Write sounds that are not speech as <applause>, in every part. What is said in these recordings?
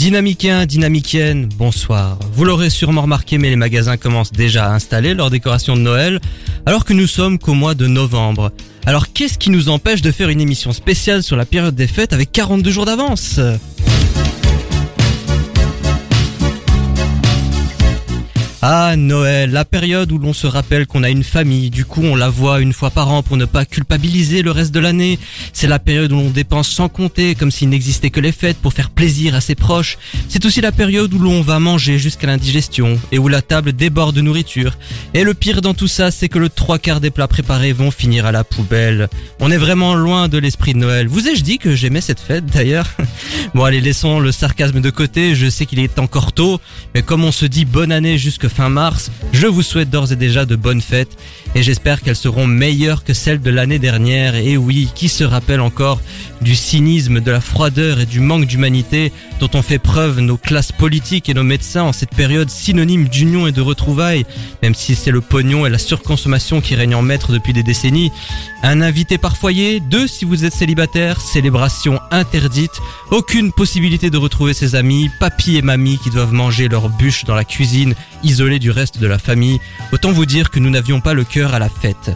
Dynamiquien, dynamicienne, bonsoir. Vous l'aurez sûrement remarqué, mais les magasins commencent déjà à installer leur décoration de Noël, alors que nous sommes qu'au mois de novembre. Alors qu'est-ce qui nous empêche de faire une émission spéciale sur la période des fêtes avec 42 jours d'avance? Ah, Noël, la période où l'on se rappelle qu'on a une famille, du coup on la voit une fois par an pour ne pas culpabiliser le reste de l'année. C'est la période où l'on dépense sans compter, comme s'il n'existait que les fêtes pour faire plaisir à ses proches. C'est aussi la période où l'on va manger jusqu'à l'indigestion et où la table déborde de nourriture. Et le pire dans tout ça, c'est que le trois quarts des plats préparés vont finir à la poubelle. On est vraiment loin de l'esprit de Noël. Vous ai-je dit que j'aimais cette fête d'ailleurs? <laughs> Bon allez, laissons le sarcasme de côté, je sais qu'il est encore tôt, mais comme on se dit bonne année jusque fin mars, je vous souhaite d'ores et déjà de bonnes fêtes et j'espère qu'elles seront meilleures que celles de l'année dernière. Et oui, qui se rappelle encore du cynisme, de la froideur et du manque d'humanité dont ont fait preuve nos classes politiques et nos médecins en cette période synonyme d'union et de retrouvailles, même si c'est le pognon et la surconsommation qui règnent en maître depuis des décennies. Un invité par foyer, deux si vous êtes célibataire, célébration interdite, aucune possibilité de retrouver ses amis, papy et mamie qui doivent manger leur bûche dans la cuisine, isolés du reste de la famille. Autant vous dire que nous n'avions pas le cœur à la fête.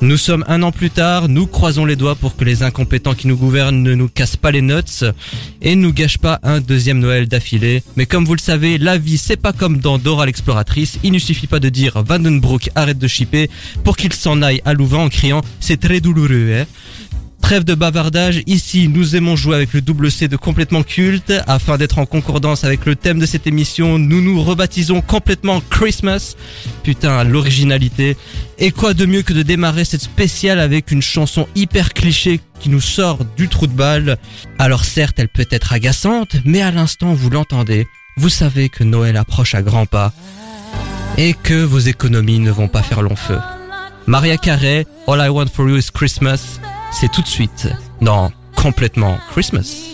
Nous sommes un an plus tard, nous croisons les doigts pour que les incompétents qui nous gouvernent ne nous cassent pas les nuts et ne nous gâchent pas un deuxième Noël d'affilée. Mais comme vous le savez, la vie c'est pas comme dans Dora l'exploratrice, il ne suffit pas de dire Vandenbroek arrête de chipper pour qu'il s'en aille à Louvain en criant c'est douloureux. Hein Trêve de bavardage, ici nous aimons jouer avec le double C de complètement culte. Afin d'être en concordance avec le thème de cette émission, nous nous rebaptisons complètement Christmas. Putain, l'originalité. Et quoi de mieux que de démarrer cette spéciale avec une chanson hyper cliché qui nous sort du trou de balle? Alors certes, elle peut être agaçante, mais à l'instant vous l'entendez, vous savez que Noël approche à grands pas et que vos économies ne vont pas faire long feu. Maria Carey, All I Want For You Is Christmas, c'est tout de suite dans Complètement Christmas.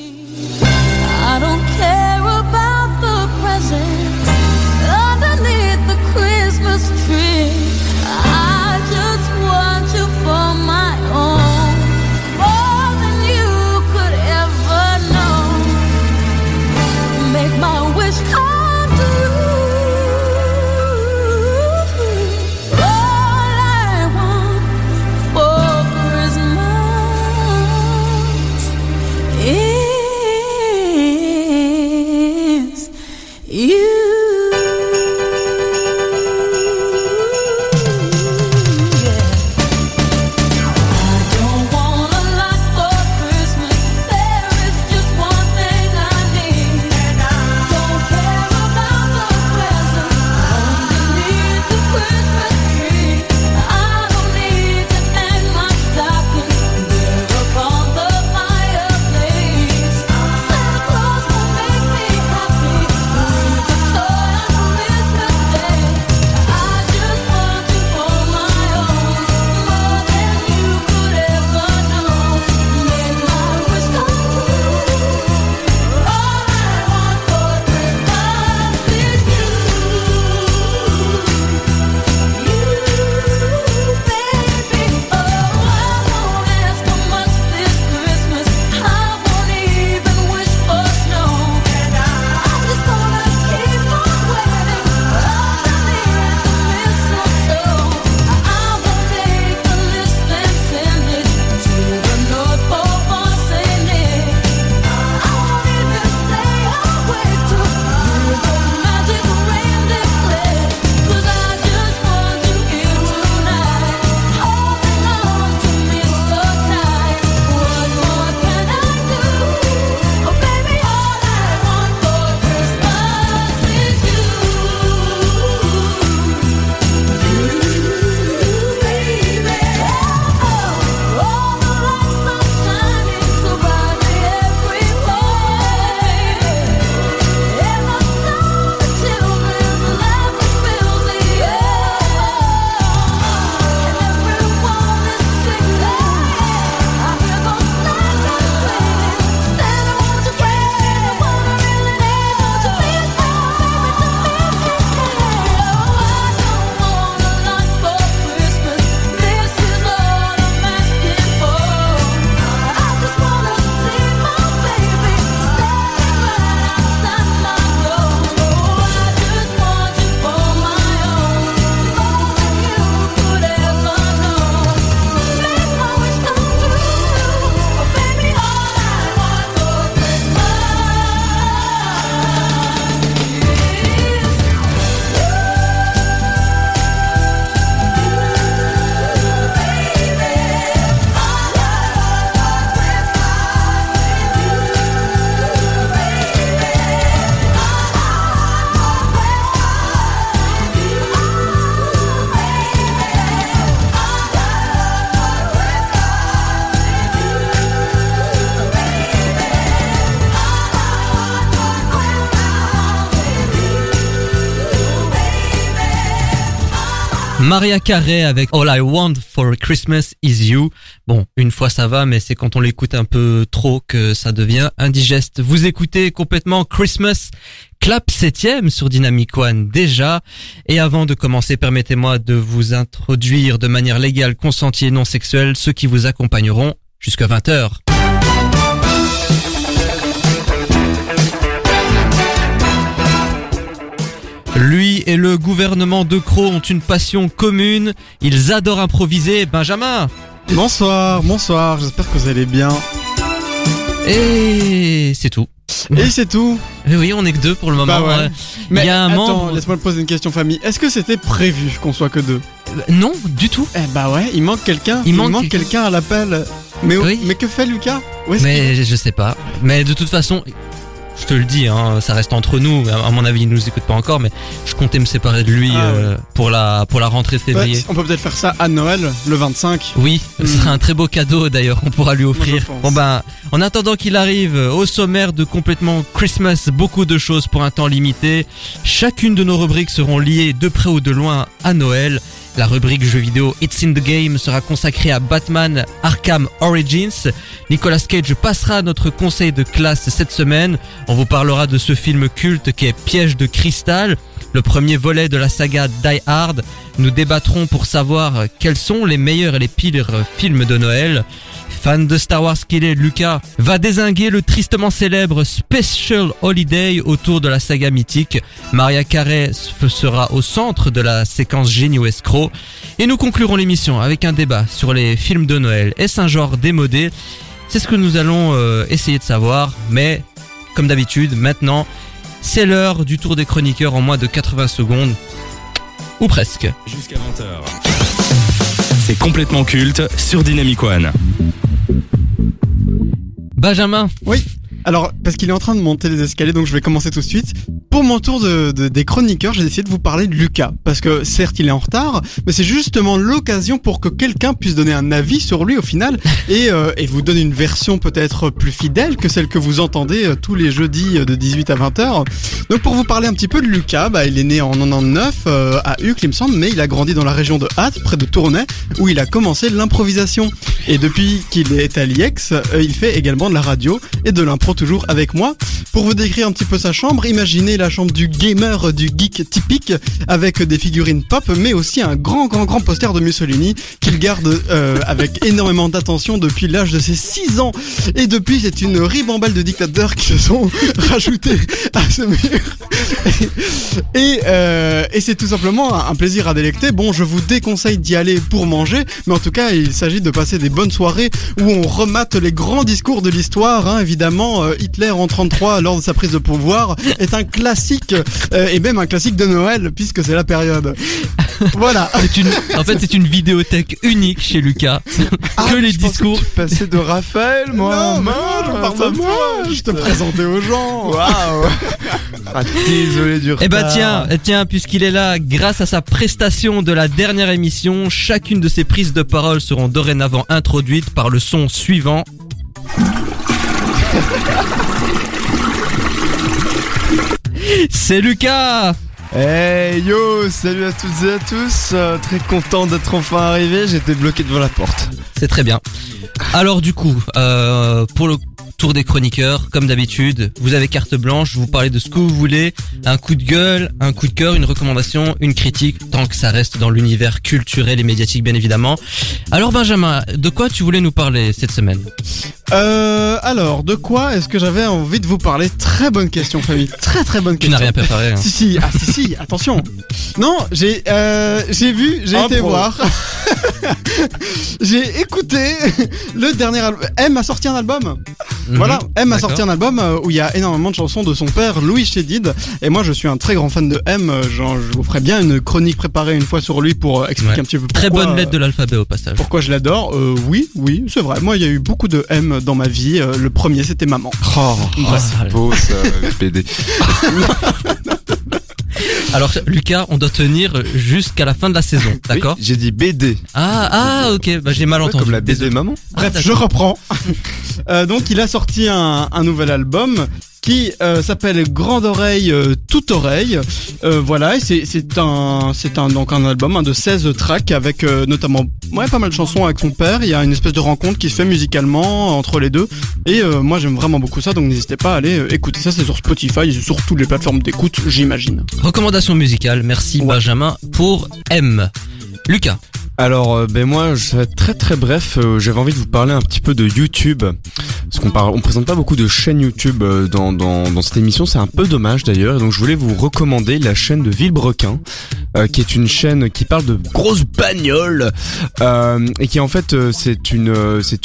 Maria Carey avec All I Want for Christmas Is You. Bon, une fois ça va, mais c'est quand on l'écoute un peu trop que ça devient indigeste. Vous écoutez complètement Christmas Clap 7 sur Dynamic One déjà. Et avant de commencer, permettez-moi de vous introduire de manière légale, consentie et non sexuelle ceux qui vous accompagneront jusqu'à 20h. Lui et le gouvernement de Croc ont une passion commune. Ils adorent improviser. Benjamin Bonsoir, bonsoir, j'espère que vous allez bien. Et c'est tout. Et c'est tout. <laughs> Oui, oui, on est que deux pour le moment. Bah ouais. Euh, Mais Il y a un attends, membre- laisse-moi te poser une question famille. Est-ce que c'était prévu qu'on soit que deux euh, Non, du tout. Eh bah ouais, il manque quelqu'un. Il manque quelqu'un à l'appel. Mais, Oui. mais que fait Lucas? Mais je sais pas. Mais de toute façon, je te le dis, hein, ça reste entre nous. À mon avis, il nous écoute pas encore, mais je comptais me séparer de lui Ah euh, pour la pour la rentrée de Ouais, février. On peut peut-être faire ça à Noël, le 25. Oui, ce Hmm. sera un très beau cadeau d'ailleurs qu'on pourra lui offrir. pense. Bon ben, en attendant qu'il arrive, au sommaire de complètement Christmas, beaucoup de choses pour un temps limité. Chacune de nos rubriques seront liées de près ou de loin à Noël. La rubrique jeux vidéo It's in the Game sera consacrée à Batman Arkham Origins. Nicolas Cage passera notre conseil de classe cette semaine. On vous parlera de ce film culte qui est Piège de cristal, le premier volet de la saga Die Hard. Nous débattrons pour savoir quels sont les meilleurs et les pires films de Noël. Fan de Star Wars qu'il est, Lucas va désinguer le tristement célèbre Special Holiday autour de la saga mythique. Maria Carey sera au centre de la séquence génie ou escroc. Et nous conclurons l'émission avec un débat sur les films de Noël. Est-ce un genre démodé C'est ce que nous allons euh, essayer de savoir. Mais, comme d'habitude, maintenant, c'est l'heure du tour des chroniqueurs en moins de 80 secondes. Ou presque. Jusqu'à 20h. C'est complètement culte sur Dynamic One. Benjamin, Oui. Alors, parce qu'il est en train de monter les escaliers, donc je vais commencer tout de suite. Pour mon tour de, de- des chroniqueurs, j'ai décidé de vous parler de Lucas. Parce que certes, il est en retard, mais c'est justement l'occasion pour que quelqu'un puisse donner un avis sur lui au final <laughs> et, euh, et vous donne une version peut-être plus fidèle que celle que vous entendez euh, tous les jeudis euh, de 18 à 20 heures. Donc pour vous parler un petit peu de Lucas, bah, il est né en 99 euh, à Uccle, il me semble, mais il a grandi dans la région de Hatt, près de Tournai, où il a commencé l'improvisation. Et depuis qu'il est à l'IEX, euh, il fait également de la radio et de l'impro toujours avec moi. Pour vous décrire un petit peu sa chambre, imaginez la chambre du gamer, du geek typique, avec des figurines pop, mais aussi un grand, grand, grand poster de Mussolini qu'il garde euh, avec <laughs> énormément d'attention depuis l'âge de ses 6 ans. Et depuis, c'est une ribambelle de dictateurs qui se sont <laughs> rajoutés à ce mur. Et, euh, c'est tout simplement un, plaisir à délecter. Bon, je vous déconseille d'y aller pour manger, mais en tout cas, il s'agit de passer des bonnes soirées où on remate les grands discours de l'histoire. hein. Évidemment, Hitler en 33 lors de sa prise de pouvoir est un classique euh, et même un classique de Noël puisque c'est la période. Voilà. <laughs> une, en fait, c'est une vidéothèque unique chez Lucas. Ah, que les je pensais discours. Passé de Raphaël, moi. non, non, je moi. Je te présentais aux gens. Waouh. Ah, désolé du retard. Eh ben tiens, eh, tiens, puisqu'il est là, grâce à sa prestation de la dernière émission, chacune de ses prises de parole seront dorénavant introduites par le son suivant. C'est Lucas Hey yo, salut à toutes et à tous. euh, très content d'être enfin arrivé. J'étais bloqué devant la porte. C'est très bien. Alors du coup, euh, pour le tour des chroniqueurs, comme d'habitude, vous avez carte blanche, vous parlez de ce que vous voulez, un coup de gueule, un coup de cœur, une recommandation, une critique, tant que ça reste dans l'univers culturel et médiatique bien évidemment. Alors Benjamin, de quoi tu voulais nous parler cette semaine? Euh, alors, de quoi est-ce que j'avais envie de vous parler? Très bonne question, famille. Très très bonne Tu question. n'as rien préparé. hein. Si si, ah si si, attention. Non, j'ai euh, j'ai vu, j'ai été voir. <laughs> j'ai écouté le dernier album. M a sorti un album. Mhm. Voilà, M a sorti un album euh, où il y a énormément de chansons de son père, Louis Chédid. Et moi, je suis un très grand fan de M. euh, Genre, je vous ferai bien une chronique préparée une fois sur lui pour euh, expliquer Ouais. un petit peu pourquoi. Très bonne lettre de l'alphabet au passage. Pourquoi je l'adore Euh, Oui, oui, c'est vrai. Moi, il y a eu beaucoup de M dans ma vie. Le premier, c'était maman. Oh, Ah, c'est beau ça, <laughs> PD. <laughs> Alors Lucas, on doit tenir jusqu'à la fin de la saison, d'accord Oui, J'ai dit BD. Ah ah ok, bah, j'ai mal entendu. Comme la BD Désolé. maman. Bref, Ah, je reprends. <laughs> Euh, donc, il a sorti un, un nouvel album qui euh, s'appelle Grande Oreille, euh, Toute Oreille. Euh, voilà, c'est c'est un c'est un donc un album hein, de 16 tracks avec euh, notamment ouais pas mal de chansons avec son père. Il y a une espèce de rencontre qui se fait musicalement entre les deux. Et moi j'aime vraiment beaucoup ça, donc n'hésitez pas à aller écouter ça. C'est sur Spotify et sur toutes les plateformes d'écoute, j'imagine. Recommandation musicale, merci Ouais. Benjamin pour M. Lucas. Alors, euh, ben moi, je très très bref. euh, J'avais envie de vous parler un petit peu de YouTube, parce qu'on parle, on présente pas beaucoup de chaînes YouTube euh, dans, dans, cette émission. C'est un peu dommage d'ailleurs. Donc, je voulais vous recommander la chaîne de Villebrequin, euh, qui est une chaîne qui parle de grosses bagnoles et qui en fait c'est une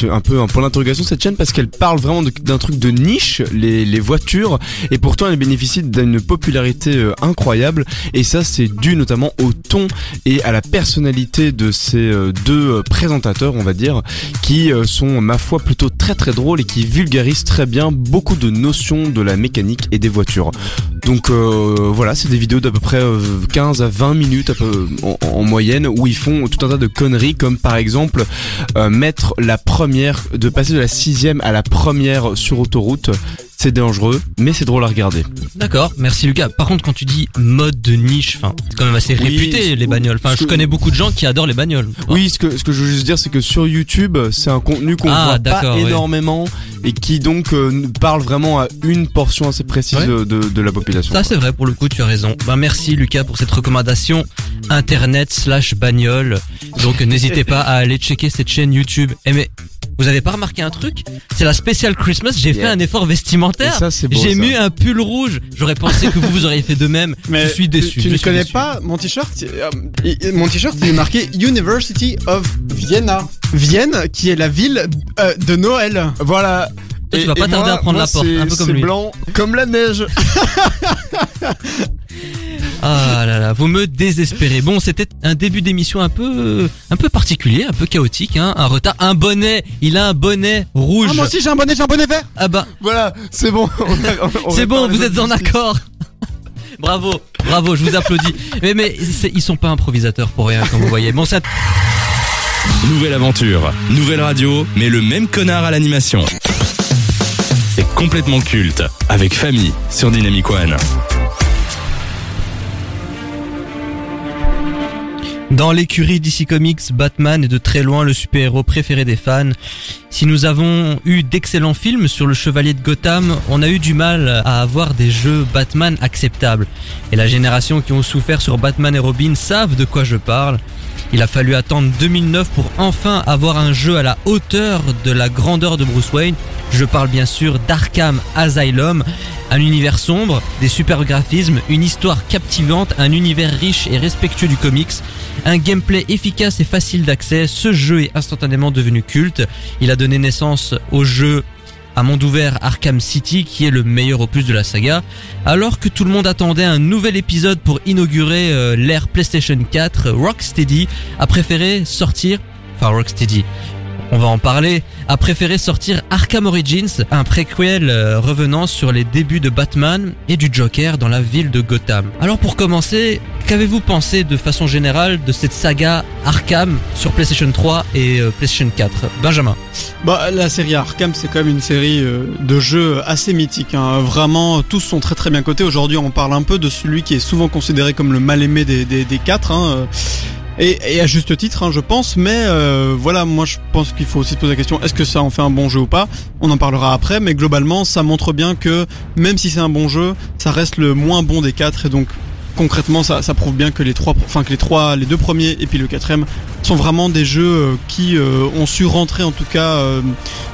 un peu un point d'interrogation cette chaîne parce qu'elle parle vraiment d'un truc de niche, les, les voitures, et pourtant elle bénéficie d'une popularité incroyable. Et ça, c'est dû notamment au ton et à la personnalité de ces euh, deux euh, présentateurs, on va dire, qui euh, sont, ma foi, plutôt très très drôles et qui vulgarisent très bien beaucoup de notions de la mécanique et des voitures. Donc voilà, c'est des vidéos d'à peu près euh, 15 à 20 minutes en, en moyenne où ils font tout un tas de conneries comme par exemple mettre la première, de passer de la sixième à la première sur autoroute. C'est dangereux, mais c'est drôle à regarder. D'accord, merci Lucas. Par contre, quand tu dis mode de niche, enfin, c'est quand même assez Oui, réputé les bagnoles. Enfin, je connais beaucoup de gens qui adorent les bagnoles. Oui, ce que, ce que je veux juste dire, c'est que sur YouTube, c'est un contenu qu'on Ah, voit pas ouais. énormément et qui donc euh, nous parle vraiment à une portion assez précise Ouais. de, la population. Ça c'est vrai pour le coup, tu as raison. Ben merci Lucas pour cette recommandation internet slash bagnole. Donc n'hésitez pas à aller checker cette chaîne YouTube. Eh mais vous avez pas remarqué un truc C'est la spéciale Christmas. J'ai fait un effort vestimentaire. ça, c'est beau. J'ai mis un pull rouge. J'aurais pensé que vous vous auriez fait de même. <laughs> je suis déçu. Tu, je ne connais déçu. pas mon t-shirt euh, Mon t-shirt il est marqué University of Vienna. Vienne, qui est la ville euh, de Noël. Voilà. Toi, tu vas pas tarder à prendre la porte, c'est- un peu comme c'est lui. blanc, comme la neige. <laughs> Ah là là, vous me désespérez. Bon, c'était un début d'émission un peu, un peu particulier, un peu chaotique, hein. Un retard, un bonnet. Il a un bonnet rouge. Ah, moi aussi j'ai un bonnet, j'ai un bonnet vert. Ah bah, voilà, c'est bon. c'est bon, vous êtes en accord. <laughs> bravo, bravo, je vous applaudis. Mais mais ils sont pas improvisateurs pour rien, comme vous voyez. Bon, ça, Nouvelle aventure, nouvelle radio, mais le même connard à l'animation. Complètement culte, avec famille sur Dynamic One. Dans l'écurie DC Comics, Batman est de très loin le super-héros préféré des fans. Si nous avons eu d'excellents films sur le Chevalier de Gotham, on a eu du mal à avoir des jeux Batman acceptables. Et la génération qui ont souffert sur Batman et Robin savent de quoi je parle. Il a fallu attendre 2009 pour enfin avoir un jeu à la hauteur de la grandeur de Bruce Wayne. Je parle bien sûr d'Arkham Asylum, un univers sombre, des super graphismes, une histoire captivante, un univers riche et respectueux du comics, un gameplay efficace et facile d'accès. Ce jeu est instantanément devenu culte. Il a donné naissance au jeu à monde ouvert Arkham City qui est le meilleur opus de la saga. Alors que tout le monde attendait un nouvel épisode pour inaugurer euh, l'ère PlayStation 4, Rocksteady a préféré sortir, enfin Rocksteady, on va en parler, a préféré sortir Arkham Origins, un préquel euh, revenant sur les débuts de Batman et du Joker dans la ville de Gotham. Alors pour commencer, qu'avez-vous pensé de façon générale de cette saga Arkham sur PlayStation 3 et euh, PlayStation 4 Benjamin Bah, la série Arkham, c'est quand même une série euh, de jeux assez mythique. Hein. Vraiment, tous sont très très bien cotés. Aujourd'hui, on parle un peu de celui qui est souvent considéré comme le mal aimé des, des, des quatre. Hein. Et, et à juste titre, hein, je pense. Mais euh, voilà, moi, je pense qu'il faut aussi se poser la question est-ce que ça en fait un bon jeu ou pas? On en parlera après. Mais globalement, ça montre bien que même si c'est un bon jeu, ça reste le moins bon des quatre. Et donc, concrètement, ça, ça prouve bien que les trois, enfin que les trois, les deux premiers et puis le quatrième sont vraiment des jeux euh, qui euh, ont su rentrer en tout cas euh,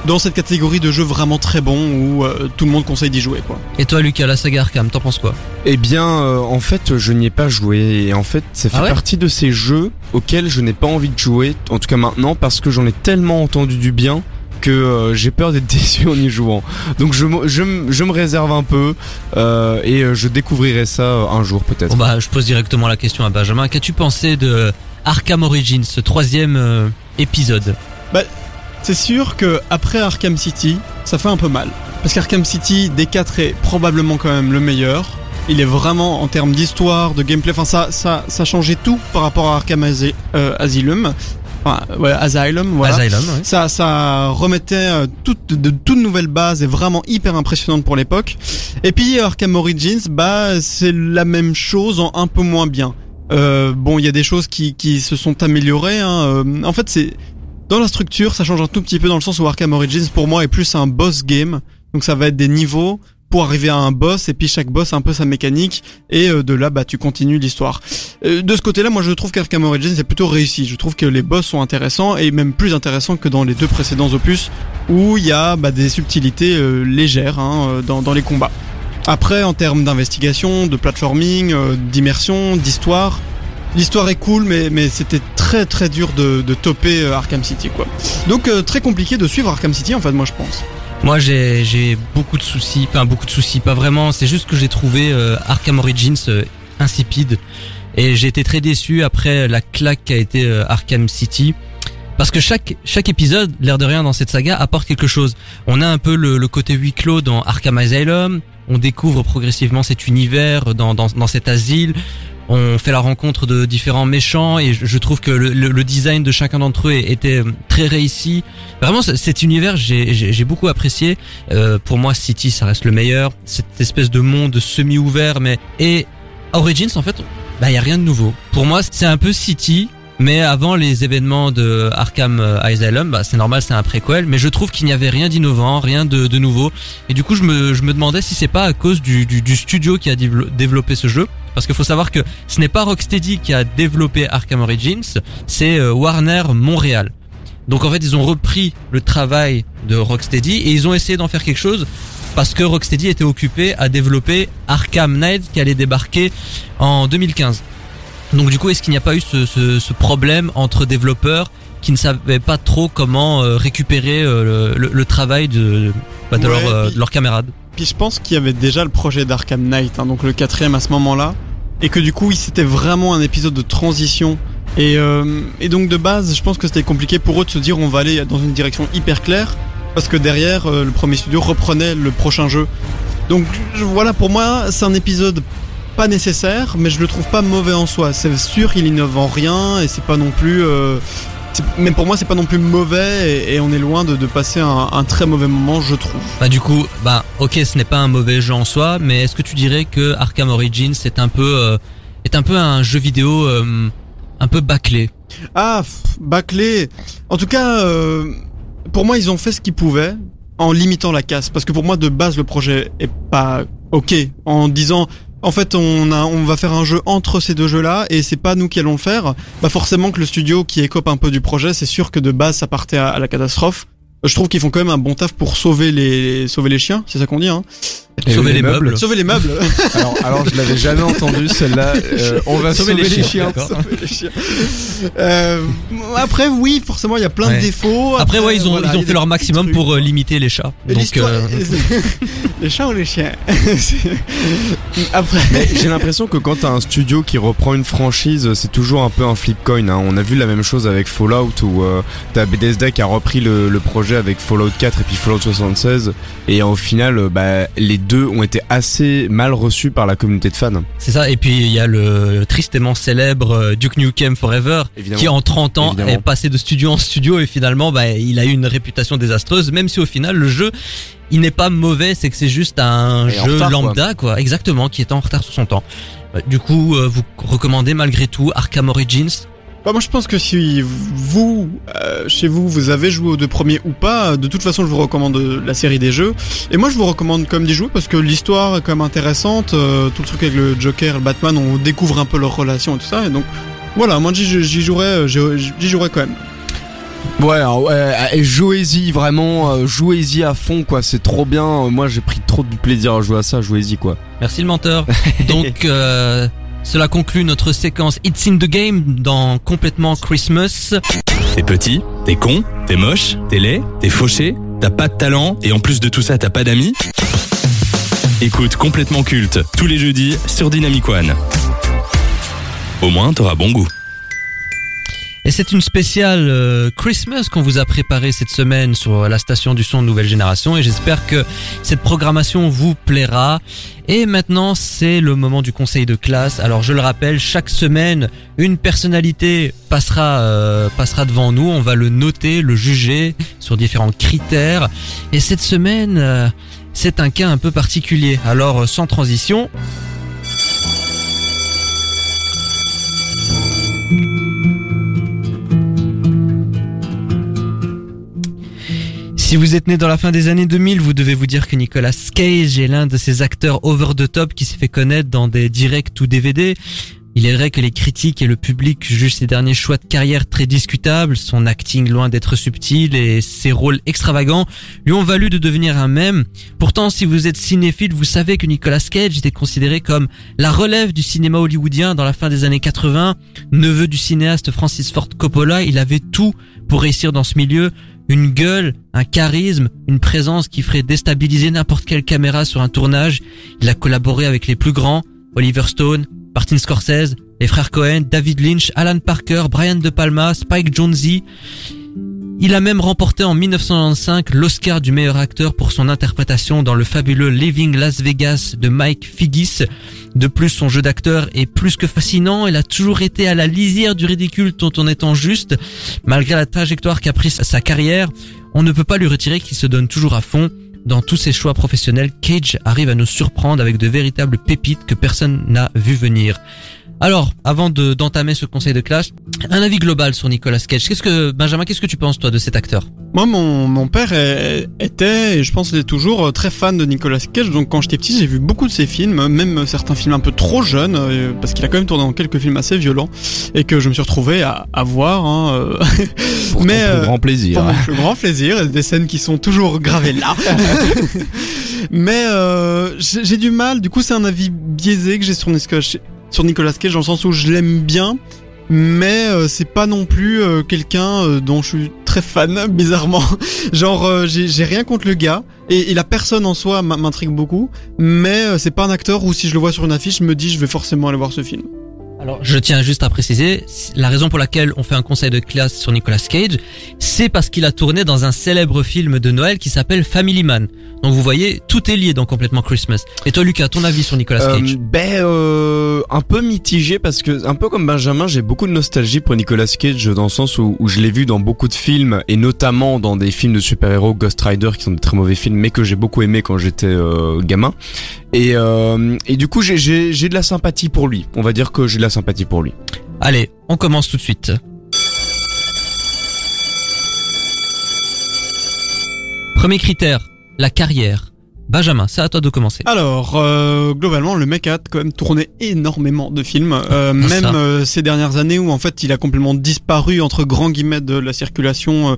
dans cette catégorie de jeux vraiment très bons où euh, tout le monde conseille d'y jouer quoi. Et toi Lucas, la saga Arkham, t'en penses quoi? Eh bien, euh, en fait, je n'y ai pas joué. Et en fait, ça fait Ah ouais? partie de ces jeux auxquels je n'ai pas envie de jouer, en tout cas maintenant, parce que j'en ai tellement entendu du bien que euh, j'ai peur d'être <laughs> déçu en y jouant. Donc je, me- je, je me réserve un peu euh, et euh, je découvrirai ça un jour peut-être. Bon bah, je pose directement la question à Benjamin. Qu'as-tu pensé de Arkham Origins, ce troisième euh, épisode? C'est sûr que après Arkham City, ça fait un peu mal parce qu'Arkham City des quatre est probablement quand même le meilleur. Il est vraiment en termes d'histoire, de gameplay, enfin ça, ça, ça changeait tout par rapport à Arkham Asylum. Enfin, ouais, Asylum, voilà. Asylum, ouais. Ça, ça remettait euh, toutes, de, toutes nouvelles bases et vraiment hyper impressionnante pour l'époque. Et puis Arkham Origins, bah c'est la même chose en un peu moins bien. Euh, bon, il y a des choses qui, qui se sont améliorées. Hein. Euh, en fait, c'est dans la structure, ça change un tout petit peu dans le sens où Arkham Origins pour moi est plus un boss game. Donc ça va être des niveaux pour arriver à un boss et puis chaque boss a un peu sa mécanique et euh, de là bah tu continues l'histoire. Euh, de ce côté-là, moi je trouve qu'Arkham Origins est plutôt réussi. Je trouve que les boss sont intéressants et même plus intéressants que dans les deux précédents opus où il y a bah, des subtilités euh, légères hein, dans, dans les combats. Après, en termes d'investigation, de platforming, euh, d'immersion, d'histoire, l'histoire est cool, mais, mais c'était très très dur de, de Arkham City quoi. Donc très compliqué de suivre Arkham City en fait, moi je pense. Moi, j'ai beaucoup de soucis, enfin beaucoup de soucis, pas vraiment. C'est juste que j'ai trouvé euh, Arkham Origins euh, insipide et j'ai été très déçu après la claque qu'a été euh, Arkham City. Parce que chaque chaque épisode, l'air de rien dans cette saga, apporte quelque chose. On a un peu le, côté huis clos dans Arkham Asylum. On découvre progressivement cet univers dans, dans cet asile. On fait la rencontre de différents méchants et je, trouve que le, le- le design de chacun d'entre eux était euh, très réussi. Vraiment, cet univers, j'ai beaucoup apprécié. Euh, pour moi, City, ça reste le meilleur. Cette espèce de monde semi-ouvert, mais et Origins, en fait, bah y a rien de nouveau. Pour moi, c'est un peu City. Mais avant les événements de Arkham euh, Asylum, bah c'est normal, c'est un préquel. Mais je trouve qu'il n'y avait rien d'innovant, rien de, nouveau. Et du coup, je me, je me demandais si c'est pas à cause du, du, du studio qui a dévelop- développé ce jeu. Parce qu'il faut savoir que ce n'est pas Rocksteady qui a développé Arkham Origins, c'est euh, Warner Montréal. Donc en fait, ils ont repris le travail de Rocksteady et ils ont essayé d'en faire quelque chose parce que Rocksteady était occupé à développer Arkham Knight qui allait débarquer en 2015. Donc du coup, est-ce qu'il n'y a pas eu ce, ce, ce problème entre développeurs qui ne savaient pas trop comment euh, récupérer euh, le, le- le travail de, bah, de, Ouais, leur, euh, puis- de leurs camarades? Puis je pense qu'il y avait déjà le projet d'Arkham Knight, hein, donc le quatrième à ce moment-là, et que du coup, c'était vraiment un épisode de transition. Et, euh, et donc de base, je pense que c'était compliqué pour eux de se dire on va aller dans une direction hyper claire, parce que derrière, le premier studio reprenait le prochain jeu. Donc voilà, pour moi, c'est un épisode pas nécessaire, mais je le trouve pas mauvais en soi. C'est sûr, il innove en rien, et c'est pas non plus... Euh, même pour moi, c'est pas non plus mauvais, et, et on est loin de, de passer un, un très mauvais moment, je trouve. Bah du coup, bah ok, ce n'est pas un mauvais jeu en soi, mais est-ce que tu dirais que Arkham Origins est un peu euh, est un peu un jeu vidéo euh, un peu bâclé? Ah, bâclé. En tout cas, euh, pour moi, ils ont fait ce qu'ils pouvaient en limitant la casse. Parce que pour moi, de base, le projet est pas ok. En disant, en fait, on, a, on va faire un jeu entre ces deux jeux-là et c'est pas nous qui allons le faire. Bah forcément que le studio qui écope un peu du projet, c'est sûr que de base, ça partait à, la catastrophe. Je trouve qu'ils font quand même un bon taf pour sauver les sauver les chiens, c'est ça qu'on dit hein. Et Sauver les les meubles. meubles. Sauver les meubles. <laughs> Alors, alors je l'avais jamais entendu celle-là. Euh, on va sauver, les, chiens. d'accord. Sauver les chiens. Euh, après, oui, forcément, il y a plein Ouais. de défauts. Après ouais, ils ont voilà, ils ont a fait leur maximum pour euh, limiter les chats. Donc euh, <laughs> <laughs> les chats ou les chiens Après, j'ai l'impression que quand t'as un studio qui reprend une franchise, c'est toujours un peu un flip coin. Hein. On a vu la même chose avec Fallout où euh, t'as Bethesda qui a repris le, le projet avec Fallout 4 et puis Fallout 76 et au final, bah, les deux ont été assez mal reçus par la communauté de fans. c'est ça et puis il y a le tristement célèbre euh, Duke Nukem Forever Évidemment. qui en 30 ans Évidemment. est passé de studio en studio et finalement bah il a eu une réputation désastreuse même si au final le jeu il n'est pas mauvais, c'est que c'est juste un jeu retard, quoi. lambda quoi. exactement qui est en retard sur son temps. Euh, Du coup, euh, vous recommandez malgré tout Arkham Origins bah, moi je pense que si vous, euh, chez vous, vous avez joué aux deux premiers ou pas, de toute façon je vous recommande euh, la série des jeux. Et moi je vous recommande quand même d'y jouer parce que l'histoire est quand même intéressante. euh, tout le truc avec le Joker et le Batman, on découvre un peu leur relation et tout ça. Et donc voilà, moi j'y euh, j'y j'y jouerais quand même. Ouais, alors, ouais, jouez-y vraiment, euh, jouez-y à fond quoi, c'est trop bien. Moi j'ai pris trop de plaisir à jouer à ça, jouez-y quoi. Merci le menteur. <laughs> Donc euh, cela conclut notre séquence It's in the Game dans complètement Christmas. T'es petit, t'es con, t'es moche, t'es laid, t'es fauché, t'as pas de talent et en plus de tout ça t'as pas d'amis Écoute complètement culte tous les jeudis sur Dynamic One. Au moins t'auras bon goût. Et c'est une spéciale euh, Christmas qu'on vous a préparée cette semaine sur la station du son de Nouvelle Génération et j'espère que cette programmation vous plaira. Et maintenant, c'est le moment du conseil de classe. Alors, je le rappelle, chaque semaine, une personnalité passera euh, devant nous. On va le noter, le juger sur différents critères. Et cette semaine, euh, c'est un cas un peu particulier. Alors, sans transition, Si vous êtes né dans la fin des années 2000, vous devez vous dire que Nicolas Cage est l'un de ces acteurs over the top qui s'est fait connaître dans des directs ou DVD. Il est vrai que les critiques et le public jugent ses derniers choix de carrière très discutables, son acting loin d'être subtil et ses rôles extravagants lui ont valu de devenir un mème. Pourtant, si vous êtes cinéphile, vous savez que Nicolas Cage était considéré comme la relève du cinéma hollywoodien dans la fin des années 80. Neveu du cinéaste Francis Ford Coppola, il avait tout pour réussir dans ce milieu. Une gueule, un charisme, une présence qui ferait déstabiliser n'importe quelle caméra sur un tournage. Il a collaboré avec les plus grands, Oliver Stone, Martin Scorsese, les frères Cohen, David Lynch, Alan Parker, Brian De Palma, Spike Jonze. Il a même remporté en 1995 l'Oscar du meilleur acteur pour son interprétation dans le fabuleux Living Las Vegas de Mike Figgis. De plus, son jeu d'acteur est plus que fascinant. Il a toujours été à la lisière du ridicule tout en juste. Malgré la trajectoire qu'a prise sa carrière, on ne peut pas lui retirer qu'il se donne toujours à fond. Dans tous ses choix professionnels, Cage arrive à nous surprendre avec de véritables pépites que personne n'a vu venir. Alors, avant de d'entamer ce conseil de classe, un avis global sur Nicolas Cage. Qu'est-ce que Benjamin, qu'est-ce que tu penses toi de cet acteur? Moi, mon, mon père est- était, et je pense qu'il est toujours, euh, très fan de Nicolas Cage. Donc, quand j'étais petit, j'ai vu beaucoup de ses films, même certains films un peu trop jeunes, euh, parce qu'il a quand même tourné dans quelques films assez violents, et que je me suis retrouvé à, à voir. Hein, euh, <laughs> Pour Mais, ton plus euh, grand plaisir. pour mon plus grand plaisir, des scènes qui sont toujours gravées là. <laughs> Mais euh, j'ai j'ai du mal, du coup c'est un avis biaisé que j'ai sur Nicolas, Nicolas Cage dans le sens où je l'aime bien, mais euh, c'est pas non plus euh, quelqu'un euh, dont je suis très fan, <laughs> bizarrement. Genre j'ai rien contre le gars, et, et la personne en soi m'intrigue beaucoup, mais c'est pas un acteur où si je le vois sur une affiche, je me dis je vais forcément aller voir ce film. Alors, je tiens juste à préciser, la raison pour laquelle on fait un conseil de classe sur Nicolas Cage, c'est parce qu'il a tourné dans un célèbre film de Noël qui s'appelle Family Man. Donc vous voyez, tout est lié dans Complètement Christmas. Et toi Lucas, ton avis sur Nicolas Euh, Cage ben euh, un peu mitigé parce que un peu comme Benjamin j'ai beaucoup de nostalgie pour Nicolas Cage dans le sens où, où je l'ai vu dans beaucoup de films et notamment dans des films de super-héros Ghost Rider qui sont de très mauvais films mais que j'ai beaucoup aimé quand j'étais euh, gamin et, euh, et du coup j'ai de la sympathie pour lui on va dire que j'ai de la sympathie pour lui Allez, on commence tout de suite. Premier critère, la carrière. Benjamin, c'est à toi de commencer. Alors, euh, globalement, le mec a quand même tourné énormément de films, euh, Ah, même euh, ces dernières années où en fait il a complètement disparu entre grands guillemets de la circulation euh,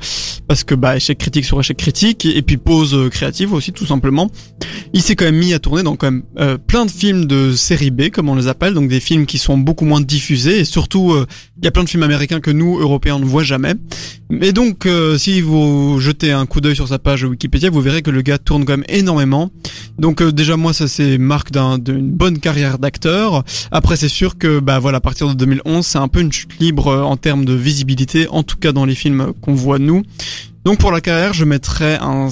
parce que bah échec critique sur échec critique et, et puis pause créative aussi tout simplement. Il s'est quand même mis à tourner dans quand même euh, plein de films de série B comme on les appelle, donc des films qui sont beaucoup moins diffusés et surtout euh, il y a plein de films américains que nous Européens ne voient jamais. Et donc euh, si vous jetez un coup d'œil sur sa page Wikipédia, vous verrez que le gars tourne quand même énormément. Donc euh, déjà moi ça c'est marque d'un- d'une bonne carrière d'acteur. Après c'est sûr que bah voilà à partir de 2011 c'est un peu une chute libre euh, en termes de visibilité, en tout cas dans les films qu'on voit nous. Donc pour la carrière je mettrais un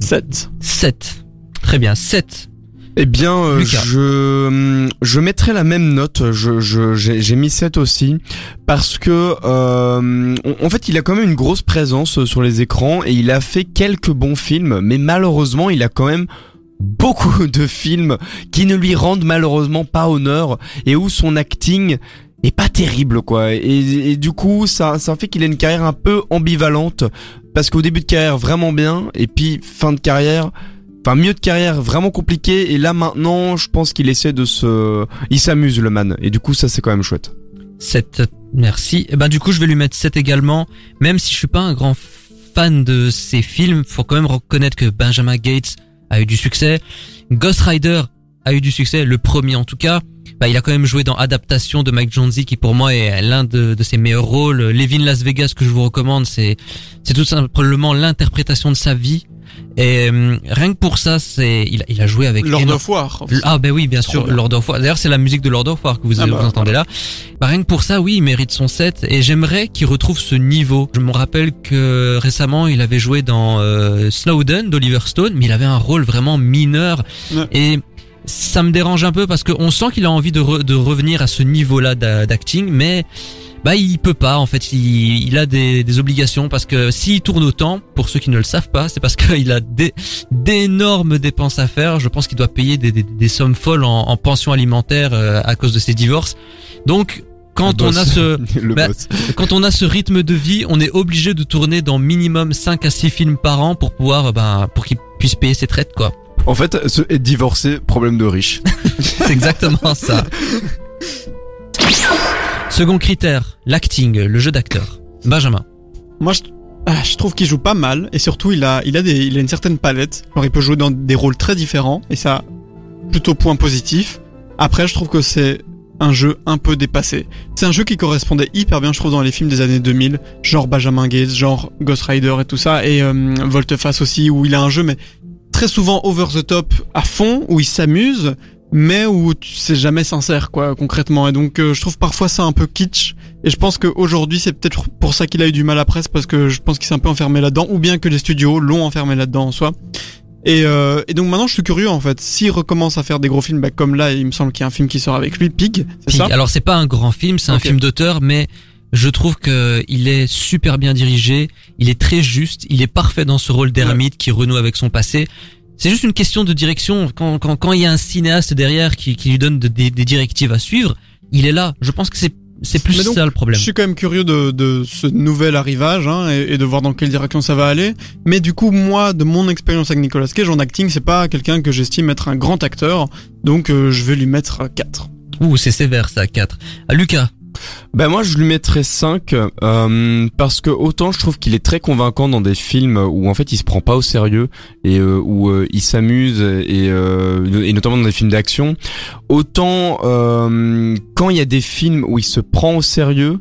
7. 7. Très bien, 7. Eh bien, euh, je je mettrai la même note. Je j'ai mis 7 aussi parce que euh, en en fait, il a quand même une grosse présence euh, sur les écrans et il a fait quelques bons films, mais malheureusement, il a quand même beaucoup <laughs> de films qui ne lui rendent malheureusement pas honneur et où son acting est pas terrible quoi. Et, et du coup, ça ça fait qu'il a une carrière un peu ambivalente parce qu'au début de carrière vraiment bien et puis fin de carrière Enfin, mieux de carrière, vraiment compliqué. Et là, maintenant, je pense qu'il essaie de se... Il s'amuse, le man. Et du coup, ça, c'est quand même chouette. 7. Merci. Et ben du coup, je vais lui mettre 7 également, même si je suis pas un grand fan de ces films, faut quand même reconnaître que Benjamin Gates a eu du succès. Ghost Rider a eu du succès, le premier en tout cas. Bah, il a quand même joué dans Adaptation de Mike Jonze qui pour moi est l'un de, de ses meilleurs rôles. Levin Las Vegas que je vous recommande, c'est c'est tout simplement l'interprétation de sa vie. Et euh, rien que pour ça, c'est il, a- il a joué avec Lord éno- of War. Ah ben oui, bien sûr, bien. Lord of War. D'ailleurs, c'est la musique de Lord of War que vous, Ah vous bah, entendez là. Bah, rien que pour ça, oui, il mérite son set et j'aimerais qu'il retrouve ce niveau. Je me rappelle que récemment, il avait joué dans euh, Snowden d'Oliver Stone, mais il avait un rôle vraiment mineur Ouais. et ça me dérange un peu parce qu'on sent qu'il a envie de, re- de revenir à ce niveau-là d'a- d'acting, mais bah il peut pas en fait. Il, il a des, des obligations parce que s'il tourne autant, pour ceux qui ne le savent pas, c'est parce <laughs> qu'il a des d'énormes dépenses à faire. Je pense qu'il doit payer des, des, des sommes folles en, en pension alimentaire euh, à cause de ses divorces. Donc quand Le on boss. a ce <laughs> Bah, <laughs> quand on a ce rythme de vie, on est obligé de tourner dans minimum 5 à 6 films par an pour pouvoir euh, ben pour qu'il puisse payer ses traites quoi. En fait, se être divorcé, problème de riche. C'est exactement ça. Second critère, l'acting, le jeu d'acteur. Benjamin. Moi, je, ah, trouve qu'il joue pas mal et surtout il a, il a des, il a une certaine palette. Alors il peut jouer dans des rôles très différents et ça, plutôt point positif. Après, je trouve que c'est un jeu un peu dépassé. C'est un jeu qui correspondait hyper bien, je trouve, dans les films des années 2000, genre Benjamin Gates, genre Ghost Rider et tout ça, et euh, Volteface aussi, où il a un jeu mais très souvent over the top à fond, où il s'amuse, mais où tu- c'est jamais sincère, quoi, concrètement. Et donc, euh, je trouve parfois ça un peu kitsch. Et je pense qu'aujourd'hui, c'est peut-être pour ça qu'il a eu du mal à presse, parce que je pense qu'il s'est un peu enfermé là-dedans, ou bien que les studios l'ont enfermé là-dedans en soi. Et, euh, et donc maintenant, je suis curieux en fait. S'il recommence à faire des gros films, bah, comme là, il me semble qu'il y a un film qui sort avec lui, Pig, c'est Pig. ça? Alors c'est pas un grand film, c'est un film d'auteur, mais je trouve que il est super bien dirigé, il est très juste, il est parfait dans ce rôle d'ermite qui renoue avec son passé. C'est juste une question de direction. Quand, quand, quand il y a un cinéaste derrière qui, qui lui donne de- des, des directives à suivre, il est là. Je pense que c'est c'est plus donc, ça le problème. Je suis quand même curieux de, de ce nouvel arrivage hein, et, et de voir dans quelle direction ça va aller. Mais du coup, moi, de mon expérience avec Nicolas Cage en acting, c'est pas quelqu'un que j'estime être un grand acteur. Donc, euh, je vais lui mettre 4. Ouh, c'est sévère ça, 4. À Lucas. Ben moi je lui mettrais 5 euh, parce que autant je trouve qu'il est très convaincant dans des films où en fait il se prend pas au sérieux et euh, où euh, il s'amuse et, euh, et notamment dans des films d'action, autant quand il y a des films où il se prend au sérieux,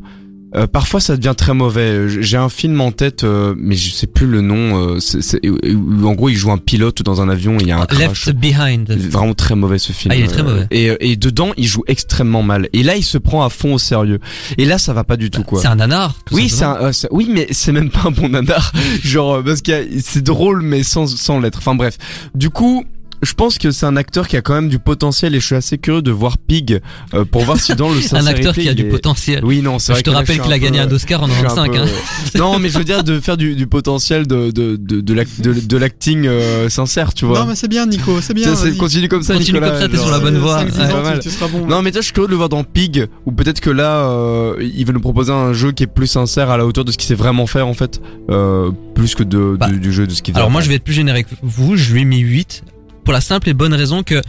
euh, parfois ça devient très mauvais. J'ai un film en tête, euh, mais je sais plus le nom. euh, c'est- c'est- où, où, en gros, il joue un pilote dans un avion. et Il y a un crash. Left Behind. Vraiment très mauvais ce film. Ah, il est très Euh, mauvais. Et, et dedans, il joue extrêmement mal. Et là, il se prend à fond au sérieux. Et là, ça va pas du tout quoi. C'est un nanar. Oui, c'est un, euh, c'est- oui, mais c'est même pas un bon nanar. <laughs> Genre euh, parce que c'est drôle, mais sans sans l'être. Enfin bref. Du coup. Je pense que c'est un acteur qui a quand même du potentiel et je suis assez curieux de voir Pig euh, pour voir si dans le <laughs> un acteur qui a du est- potentiel. Oui, non, c'est Je vrai te que rappelle qu'il a gagné peu- un Oscar en je suis un 95. peu- Hein. <laughs> non, mais je veux dire de faire du, du potentiel de de de de l'ac- de, de l'acting euh, sincère, tu vois. Non, mais c'est bien, Nico, c'est bien. Continue comme ça, Continue Nicolas, comme ça, t'es sur la bonne voie. Ouais, tu, tu seras bon. Non mais toi je suis curieux de le voir dans Pig ou peut-être que là euh, il va nous proposer un jeu qui est plus sincère à la hauteur de ce qu'il sait vraiment faire en fait euh, plus que de, Bah, du, du jeu de ce qu'il Alors moi je vais être plus générique que vous, je lui ai mis 8 pour la simple et bonne raison que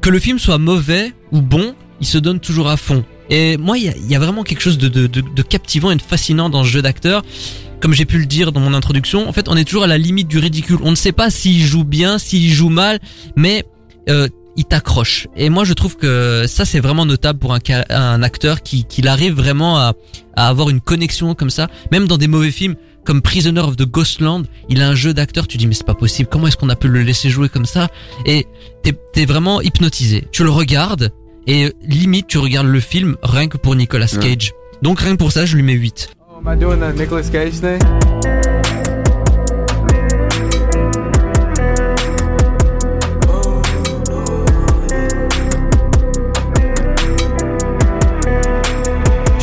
que le film soit mauvais ou bon, il se donne toujours à fond. Et moi il y a, vraiment quelque chose de, captivant et de fascinant dans ce jeu d'acteur. Comme j'ai pu le dire dans mon introduction, en fait on est toujours à la limite du ridicule. On ne sait pas s'il joue bien, s'il joue mal, mais euh, il t'accroche. Et moi je trouve que ça c'est vraiment notable pour un, acteur qui, arrive vraiment à avoir une connexion comme ça, même dans des mauvais films comme Prisoner of the Ghostland, il a un jeu d'acteur, tu dis mais c'est pas possible, comment est-ce qu'on a pu le laisser jouer comme ça? Et t'es vraiment hypnotisé. Tu le regardes et limite tu regardes le film rien que pour Nicolas Ouais. Cage. Donc rien que pour ça je lui mets 8. Oh, am I doing the Nicolas Cage thing?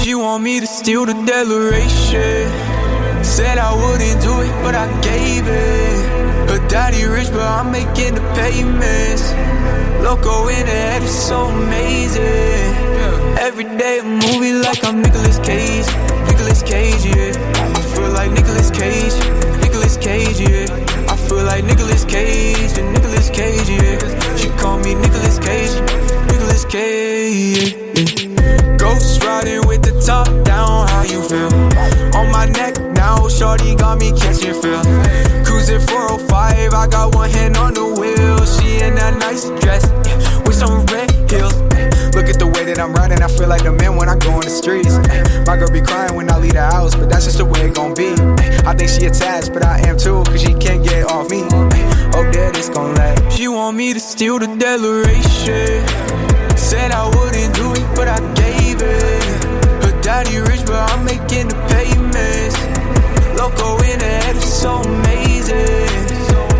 She want me to steal the declaration. Said I wouldn't do it, but I gave it. Her daddy rich, but I'm making the payments. Loco in the head is so amazing. Every day a movie like I'm Nicolas Cage. Nicolas Cage, yeah. I feel like Nicolas Cage. Nicolas Cage, yeah. I feel like Nicolas Cage and Nicolas Cage, yeah. She call me Nicolas Cage. Nicolas Cage, yeah. Ghost riding with the top down, how you feel? On my neck now, shorty got me catching feel. Cruising 405, I got one hand on the wheel. She in that nice dress, yeah, with some red heels. Look at the way that I'm riding, I feel like the man when I go in the streets. My girl be crying when I leave the house, but that's just the way it gon' be. I think she attached, but I am too, cause she can't get off me. Oh, that it's gon' last. She want me to steal the declaration. Said I wouldn't do it, but I gave it. Her daddy rich, but I'm making the payments. Loco in the head is so amazing.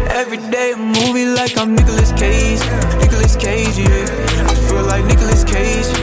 Every day a movie like I'm Nicolas Cage. Nicolas Cage, yeah. I feel like Nicolas Cage.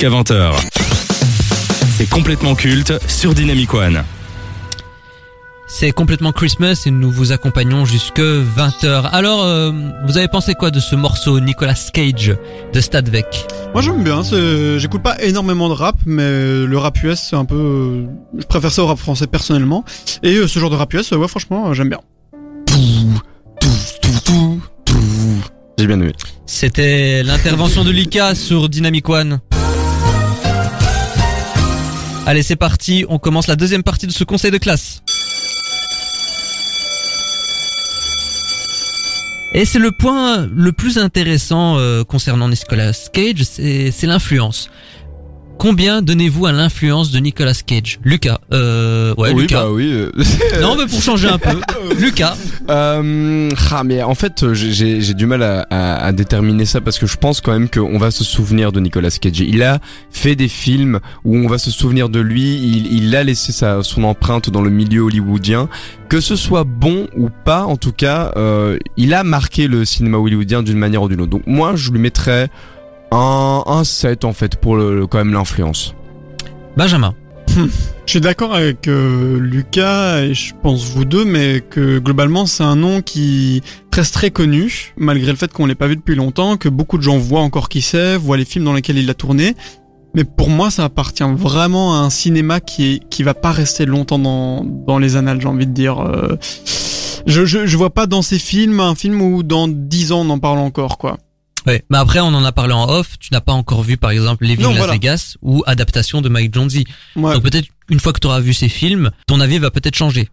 Jusqu'à 20h. C'est complètement culte sur Dynamic One. C'est complètement Christmas et nous vous accompagnons jusque 20h. Alors, euh, vous avez pensé quoi de ce morceau Nicolas Cage de Stadvec Moi j'aime bien, j'écoute pas énormément de rap, mais le rap US c'est un peu... Je préfère ça au rap français personnellement. Et euh, ce genre de rap US, ouais franchement euh, j'aime bien. J'ai bien aimé. C'était l'intervention de Lika sur Dynamic One. Allez, c'est parti, on commence la deuxième partie de ce conseil de classe. Et c'est le point le plus intéressant euh, concernant Nicolas Cage, c'est c'est l'influence. Combien donnez-vous à l'influence de Nicolas Cage Lucas. Euh, ouais, oui, Lucas. bah oui. euh, <laughs> Non, mais pour changer un peu. <laughs> Lucas. Euh, ah, mais en fait, euh, j'ai- j'ai j'ai du mal à, à- à déterminer ça parce que je pense quand même qu'on va se souvenir de Nicolas Cage. Il a fait des films où on va se souvenir de lui. Il, il a laissé sa, son empreinte dans le milieu hollywoodien. Que ce soit bon ou pas, en tout cas, euh, il a marqué le cinéma hollywoodien d'une manière ou d'une autre. Donc moi, je lui mettrais un, un 7 en fait pour le, le- quand même l'influence. Benjamin. <laughs> Je suis d'accord avec euh, Lucas et je pense vous deux, mais que globalement c'est un nom qui reste très connu, malgré le fait qu'on l'ait pas vu depuis longtemps, que beaucoup de gens voient encore qui c'est, voient les films dans lesquels il a tourné. Mais pour moi, ça appartient vraiment à un cinéma qui est, qui va pas rester longtemps dans, dans les annales, j'ai envie de dire. euh. Je, je, je vois pas dans ces films un film où dans 10 ans on en parle encore, quoi. Ouais. Mais après, on en a parlé en off. Tu n'as pas encore vu, par exemple, Living Non, Las voilà. Vegas ou adaptation de Mike Jonesy. Ouais, Donc peut-être une fois que tu auras vu ces films, ton avis va peut-être changer.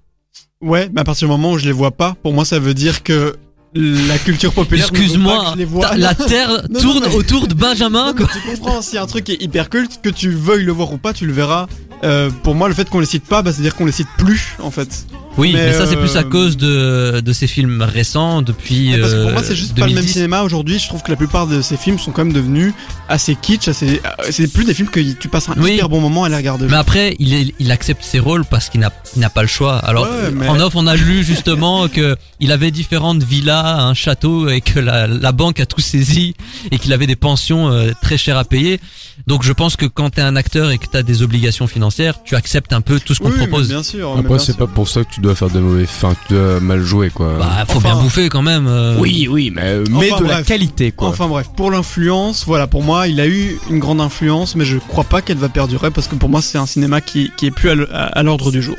ouais, mais à partir du moment où je les vois pas, pour moi ça veut dire que la culture populaire. Excuse-moi, les la terre non, tourne mais- autour de Benjamin. Non, quoi. tu comprends, si un truc est hyper culte, que tu veuilles le voir ou pas, tu le verras. Euh, pour moi, le fait qu'on les cite pas, bah, c'est-à-dire qu'on les cite plus, en fait. Oui, mais, Mais, ça c'est plus à euh, cause de de ces films récents depuis. Parce que pour euh, moi, c'est juste pas le même 2010. cinéma aujourd'hui. Je trouve que la plupart de ces films sont quand même devenus assez kitsch, assez. euh, C'est plus des films que tu passes un Oui. hyper bon moment à les regarder. Mais après, il, est- il accepte ses rôles parce qu'il n'a il n'a pas le choix. Alors, Ouais, mais- en off, on a lu justement que il avait différentes villas, un château, et que la, la banque a tout saisi et qu'il avait des pensions euh, très chères à payer. Donc, je pense que quand t'es un acteur et que t'as des obligations financières, tu acceptes un peu tout ce qu'on Oui, te mais propose. bien sûr. mais Après, bien c'est sûr. pas pour ça que tu dois faire des mauvais, enfin, tu dois mal jouer quoi. Bah, faut Enfin- bien bouffer quand même. euh. oui, oui, mais, euh, mais Enfin, de la bref. qualité quoi. Enfin bref, pour l'influence, voilà, pour moi, il a eu une grande influence, mais je crois pas qu'elle va perdurer parce que pour moi, c'est un cinéma qui, qui est plus à l'ordre du jour.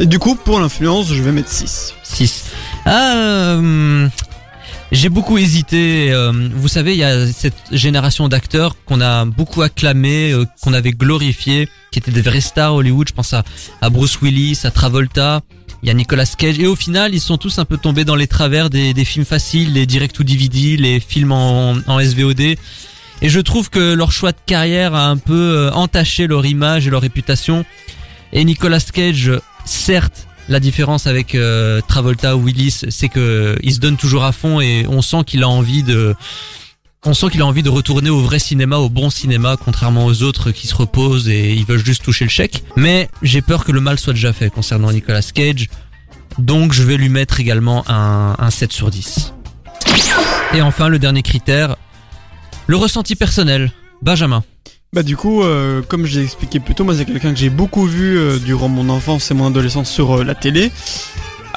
Et du coup, pour l'influence, je vais mettre 6. 6. Ah, euh, j'ai beaucoup hésité. euh, vous savez, il y a cette génération d'acteurs qu'on a beaucoup acclamé, euh, qu'on avait glorifié, qui étaient des vrais stars Hollywood. Je pense à, à Bruce Willis, à Travolta. Il y a Nicolas Cage. Et au final, ils sont tous un peu tombés dans les travers des, films faciles, les direct to DVD, les films en, en SVOD. Et je trouve que leur choix de carrière a un peu euh, entaché leur image et leur réputation. Et Nicolas Cage, certes, la différence avec euh, Travolta ou Willis, c'est que il se donne toujours à fond et on sent qu'il a envie de on sent qu'il a envie de retourner au vrai cinéma, au bon cinéma, contrairement aux autres qui se reposent et ils veulent juste toucher le chèque. Mais j'ai peur que le mal soit déjà fait concernant Nicolas Cage. Donc je vais lui mettre également un, un 7 sur 10. Et enfin, le dernier critère, le ressenti personnel. Benjamin. Bah du coup, euh, comme j'ai expliqué plus tôt, moi c'est quelqu'un que j'ai beaucoup vu euh, durant mon enfance et mon adolescence sur euh, la télé.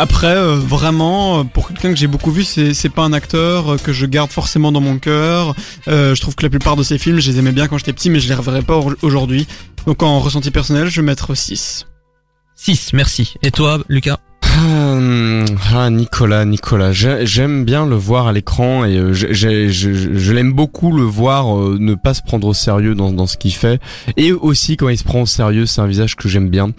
Après, euh, vraiment, euh, pour quelqu'un que j'ai beaucoup vu, c'est c'est pas un acteur euh, que je garde forcément dans mon cœur. Euh, je trouve que la plupart de ses films, je les aimais bien quand j'étais petit, mais je les reverrai pas au- aujourd'hui. Donc en ressenti personnel, je vais mettre 6. 6, merci. Et toi, Lucas Ah, Nicolas, Nicolas, j'ai- j'aime bien le voir à l'écran et je, je- je l'aime beaucoup le voir ne pas se prendre au sérieux dans, dans ce qu'il fait et aussi quand il se prend au sérieux, c'est un visage que j'aime bien.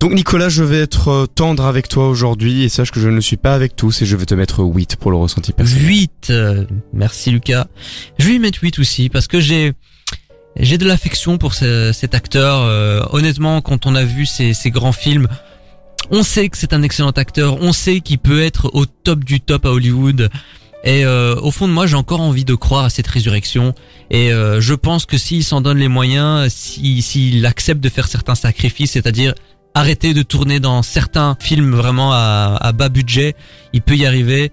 Donc Nicolas, je vais être euh, tendre avec toi aujourd'hui et sache que je ne suis pas avec tous et je vais te mettre 8 pour le ressenti personnel. 8. euh, merci Lucas. Je vais mettre 8 aussi parce que j'ai j'ai de l'affection pour ce- cet acteur. euh, honnêtement, quand on a vu ses grands films, on sait que c'est un excellent acteur. On sait qu'il peut être au top du top à Hollywood. Et au fond de moi, j'ai encore envie de croire à cette résurrection. Et je pense que s'il s'en donne les moyens, si- s'il accepte de faire certains sacrifices, c'est-à-dire arrêter de tourner dans certains films vraiment à, à bas budget, il peut y arriver.